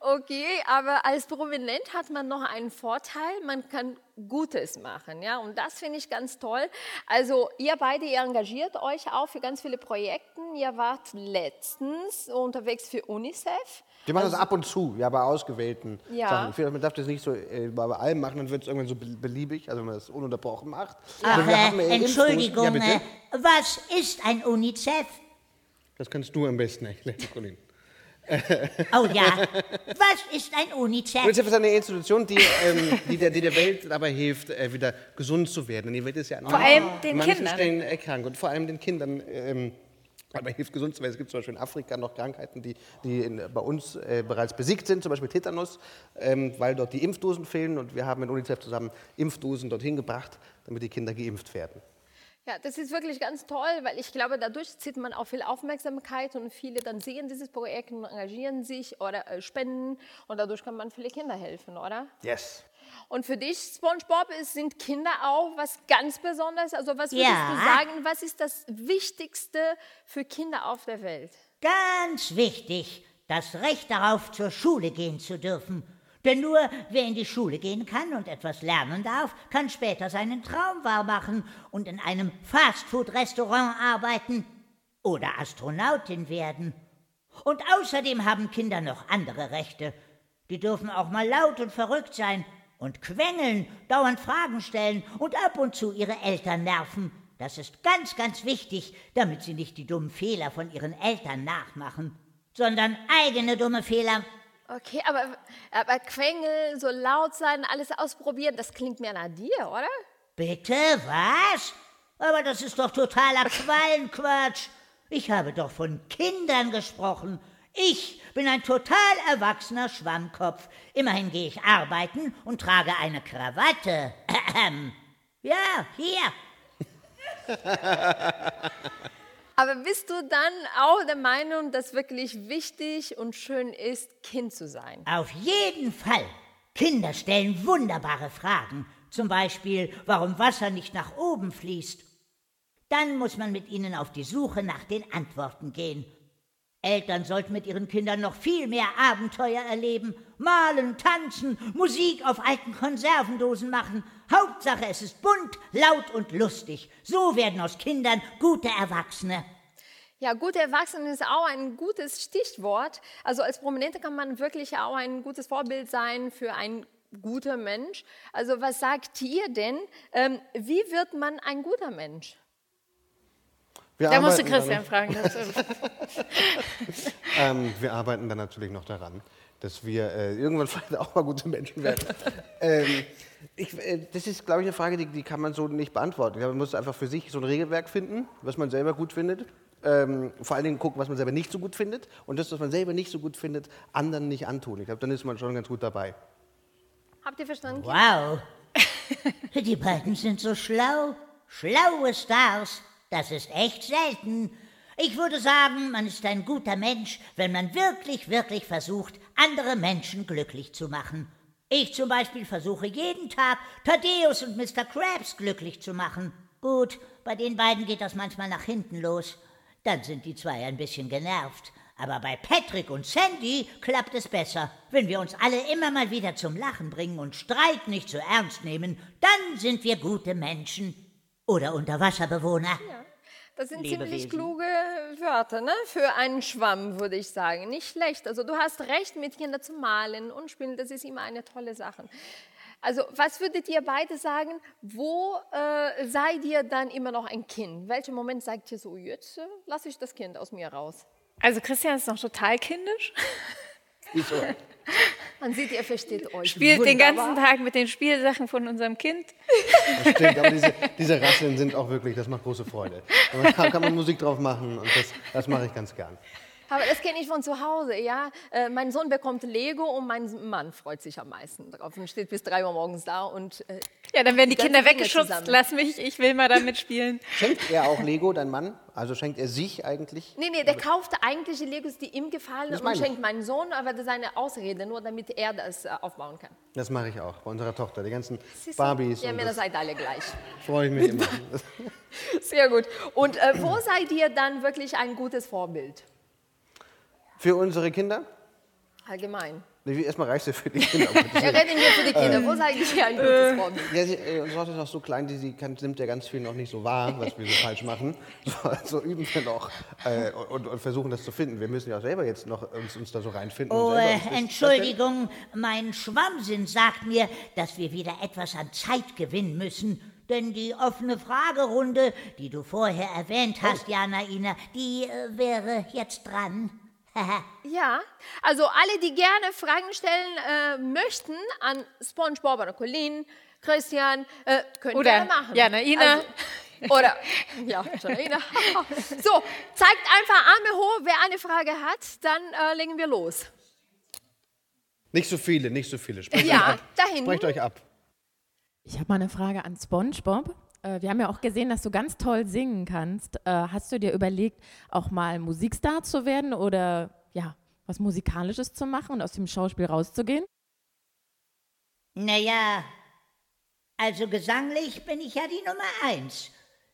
Okay, aber als Prominent hat man noch einen Vorteil, man kann Gutes machen, ja, und das finde ich ganz toll. Also ihr beide, ihr engagiert euch auch für ganz viele Projekte. Ihr wart letztens unterwegs für UNICEF. Wir machen das ab und zu, ja, bei ausgewählten Ja. Sachen. Finde, Man darf das nicht so äh, bei allem machen, dann wird es irgendwann so be- beliebig, also wenn man das ununterbrochen macht. Ach, Also äh, Entschuldigung, Ja, bitte? was ist ein UNICEF? Das kannst du am besten erklären, Colin. Oh ja, was ist ein UNICEF? UNICEF ist eine Institution, die, ähm, die, der, die der Welt dabei hilft, äh, wieder gesund zu werden. Denn die Welt ist ja an Vor allem manchen- den manchen Kindern. Stellen äh, krank und vor allem den Kindern. Ähm, dabei hilft gesund zu werden. Es gibt zum Beispiel in Afrika noch Krankheiten, die, die in, bei uns äh, bereits besiegt sind, zum Beispiel Tetanus, ähm, weil dort die Impfdosen fehlen. Und wir haben mit UNICEF zusammen Impfdosen dorthin gebracht, damit die Kinder geimpft werden. Ja, das ist wirklich ganz toll, weil ich glaube, dadurch zieht man auch viel Aufmerksamkeit und viele dann sehen dieses Projekt und engagieren sich oder äh, spenden und dadurch kann man viele Kinder helfen, oder? Yes. Und für dich, SpongeBob, sind Kinder auch was ganz Besonderes? Also was würdest Ja. du sagen, was ist das Wichtigste für Kinder auf der Welt? Ganz wichtig, das Recht darauf, zur Schule gehen zu dürfen. Denn nur wer in die Schule gehen kann und etwas lernen darf, kann später seinen Traum wahrmachen und in einem Fastfood-Restaurant arbeiten oder Astronautin werden. Und außerdem haben Kinder noch andere Rechte. Die dürfen auch mal laut und verrückt sein und quengeln, dauernd Fragen stellen und ab und zu ihre Eltern nerven. Das ist ganz, ganz wichtig, damit sie nicht die dummen Fehler von ihren Eltern nachmachen, sondern eigene dumme Fehler. Okay, aber, aber Quengel, so laut sein, alles ausprobieren, das klingt mir nach dir, oder? Bitte, was? Aber das ist doch totaler Quallenquatsch. Ich habe doch von Kindern gesprochen. Ich bin ein total erwachsener Schwammkopf. Immerhin gehe ich arbeiten und trage eine Krawatte. Ahem. Ja, hier. Aber bist du dann auch der Meinung, dass wirklich wichtig und schön ist, Kind zu sein? Auf jeden Fall. Kinder stellen wunderbare Fragen. Zum Beispiel, warum Wasser nicht nach oben fließt. Dann muss man mit ihnen auf die Suche nach den Antworten gehen. Eltern sollten mit ihren Kindern noch viel mehr Abenteuer erleben, malen, tanzen, Musik auf alten Konservendosen machen. Hauptsache, es ist bunt, laut und lustig. So werden aus Kindern gute Erwachsene. Ja, gute Erwachsene ist auch ein gutes Stichwort. Also als Prominente kann man wirklich auch ein gutes Vorbild sein für ein guter Mensch. Also was sagt ihr denn? Ähm, wie wird man ein guter Mensch? Wir Da musst du arbeiten Christian fragen. Das, Ähm, wir arbeiten dann natürlich noch daran, dass wir äh, irgendwann vielleicht auch mal gute Menschen werden. ähm, ich, äh, das ist, glaube ich, eine Frage, die, die kann man so nicht beantworten. Ich glaube, man muss einfach für sich so ein Regelwerk finden, was man selber gut findet. Ähm, vor allen Dingen gucken, was man selber nicht so gut findet. Und das, was man selber nicht so gut findet, anderen nicht antun. Ich glaube, dann ist man schon ganz gut dabei. Habt ihr verstanden? Wow. Die beiden sind so schlau. Schlaue Stars. Das ist echt selten. Ich würde sagen, man ist ein guter Mensch, wenn man wirklich, wirklich versucht, andere Menschen glücklich zu machen. Ich zum Beispiel versuche jeden Tag, Thaddeus und Mr. Krabs glücklich zu machen. Gut, bei den beiden geht das manchmal nach hinten los. Dann sind die zwei ein bisschen genervt. Aber bei Patrick und Sandy klappt es besser. Wenn wir uns alle immer mal wieder zum Lachen bringen und Streit nicht so ernst nehmen, dann sind wir gute Menschen. Oder Unterwasserbewohner. Das sind Lebewesen. ziemlich kluge Wörter, ne? Für einen Schwamm, würde ich sagen. Nicht schlecht. Also du hast recht, mit Kindern zu malen und spielen, das ist immer eine tolle Sache. Also was würdet ihr beide sagen, wo äh, seid ihr dann immer noch ein Kind? Welchen Moment sagt ihr so, jetzt äh, lasse ich das Kind aus mir raus? also Christian ist noch total kindisch. Wieso? Man sieht, ihr versteht euch Spielt den wunderbar. ganzen Tag mit den Spielsachen von unserem Kind. Das stimmt, aber diese, diese Rasseln sind auch wirklich, das macht große Freude. Da kann, kann man Musik drauf machen und das, das mache ich ganz gern. Aber das kenne ich von zu Hause, ja. Äh, mein Sohn bekommt Lego und mein Mann freut sich am meisten drauf und steht bis drei Uhr morgens da und äh, Ja, dann werden die Kinder weggeschubst. zusammen. Lass mich, ich will mal damit spielen. Schenkt er auch Lego, dein Mann? Also schenkt er sich eigentlich? Nee, nee, der kauft eigentlich die Legos, die ihm gefallen Das und meine ich. schenkt meinen Sohn, aber das ist eine Ausrede, nur damit er das äh, aufbauen kann. Das mache ich auch bei unserer Tochter. Die ganzen Siehst? Barbies. Ja, mir das seid alle gleich. freue ich mich immer. Sehr gut. Und äh, wo seid ihr dann wirklich ein gutes Vorbild? Für unsere Kinder? allgemein. Nee, Erstmal reicht es für die Kinder. Wir reden hier für die Kinder. Wo seid ihr hier ein gutes Vorbild? Ja, sie, äh, unsere Tochter ist noch so klein, die sie kann, nimmt ja ganz viel noch nicht so wahr, was wir so falsch machen. So, so üben wir noch äh, und, und versuchen das zu finden. Wir müssen ja auch selber jetzt noch uns, uns da so reinfinden. Oh, äh. Entschuldigung, mein Schwammsinn sagt mir, dass wir wieder etwas an Zeit gewinnen müssen. Denn die offene Fragerunde, die du vorher erwähnt hast, Jana Ina, die äh, wäre jetzt dran. Ja, also alle, die gerne Fragen stellen äh, möchten an SpongeBob oder Colleen, Christian, äh, können Oder gerne machen. Jana, Ina. Also, oder, ja, Jana, Ina. so, zeigt einfach Arme hoch, wer eine Frage hat, dann äh, legen wir los. Nicht so viele, nicht so viele. Sprecht Ja, euch ab. da hinten. Sprecht euch ab. Ich habe mal eine Frage an SpongeBob. Äh, Wir haben ja auch gesehen, dass du ganz toll singen kannst. Äh, Hast du dir überlegt, auch mal Musikstar zu werden oder ja, was Musikalisches zu machen und aus dem Schauspiel rauszugehen? Naja, also gesanglich bin ich ja die Nummer eins.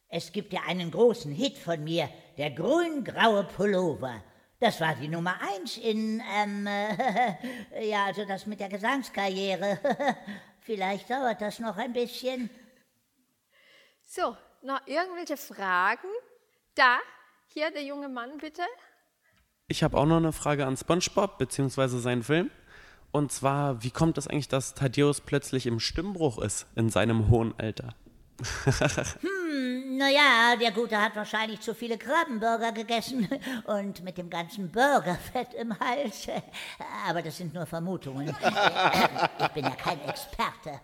Es gibt ja einen großen Hit von mir, der grün-graue Pullover. Das war die Nummer eins in, ähm, äh, ja, also das mit der Gesangskarriere. Vielleicht dauert das noch ein bisschen. So, noch irgendwelche Fragen? Da, hier der junge Mann, bitte. Ich habe auch noch eine Frage an SpongeBob beziehungsweise seinen Film. Und zwar, wie kommt es eigentlich, dass Thaddeus plötzlich im Stimmbruch ist in seinem hohen Alter? Hm, naja, der Gute hat wahrscheinlich zu viele Krabbenburger gegessen und mit dem ganzen Burgerfett im Hals. Aber das sind nur Vermutungen. Ich bin ja kein Experte.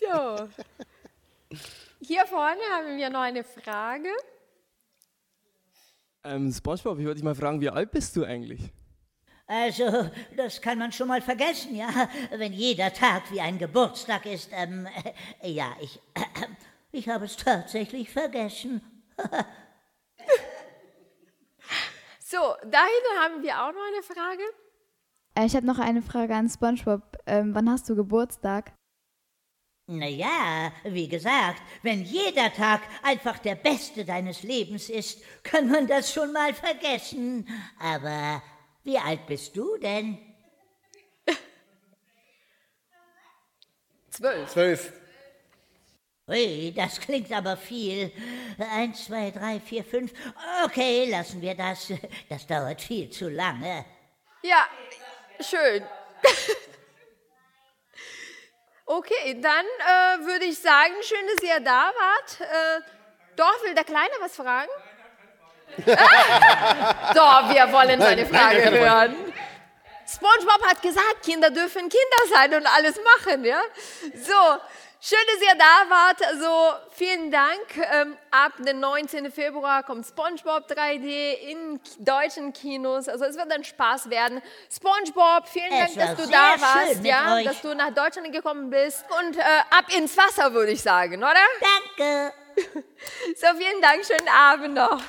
So. Hier vorne haben wir noch eine Frage. Ähm, SpongeBob, ich wollte dich mal fragen, wie alt bist du eigentlich? Also, das kann man schon mal vergessen, ja. Wenn jeder Tag wie ein Geburtstag ist, ähm, äh, ja, ich, ich habe es tatsächlich vergessen. So, da hinten haben wir auch noch eine Frage. Äh, Ich habe noch eine Frage an SpongeBob. Ähm, wann hast du Geburtstag? Naja, wie gesagt, wenn jeder Tag einfach der beste deines Lebens ist, kann man das schon mal vergessen. Aber wie alt bist du denn? Zwölf. Zwölf. Ui, das klingt aber viel. Eins, zwei, drei, vier, fünf. Okay, lassen wir das. Das dauert viel zu lange. Ja, schön. okay, dann äh, würde ich sagen, schön, dass ihr da wart. Äh, doch, will der Kleine was fragen? Doch, wir wollen seine Nein, Frage nein, keine Frage. hören. SpongeBob hat gesagt, Kinder dürfen Kinder sein und alles machen, ja? So, schön, dass ihr da wart. Also, vielen Dank. Ähm, ab dem 19. Februar kommt SpongeBob 3D in deutschen Kinos. Also, es wird ein Spaß werden. SpongeBob, vielen Es Dank, dass du da warst, ja? euch. Dass du nach Deutschland gekommen bist. Und äh, ab ins Wasser, würde ich sagen, oder? Danke. So, vielen Dank. Schönen Abend noch.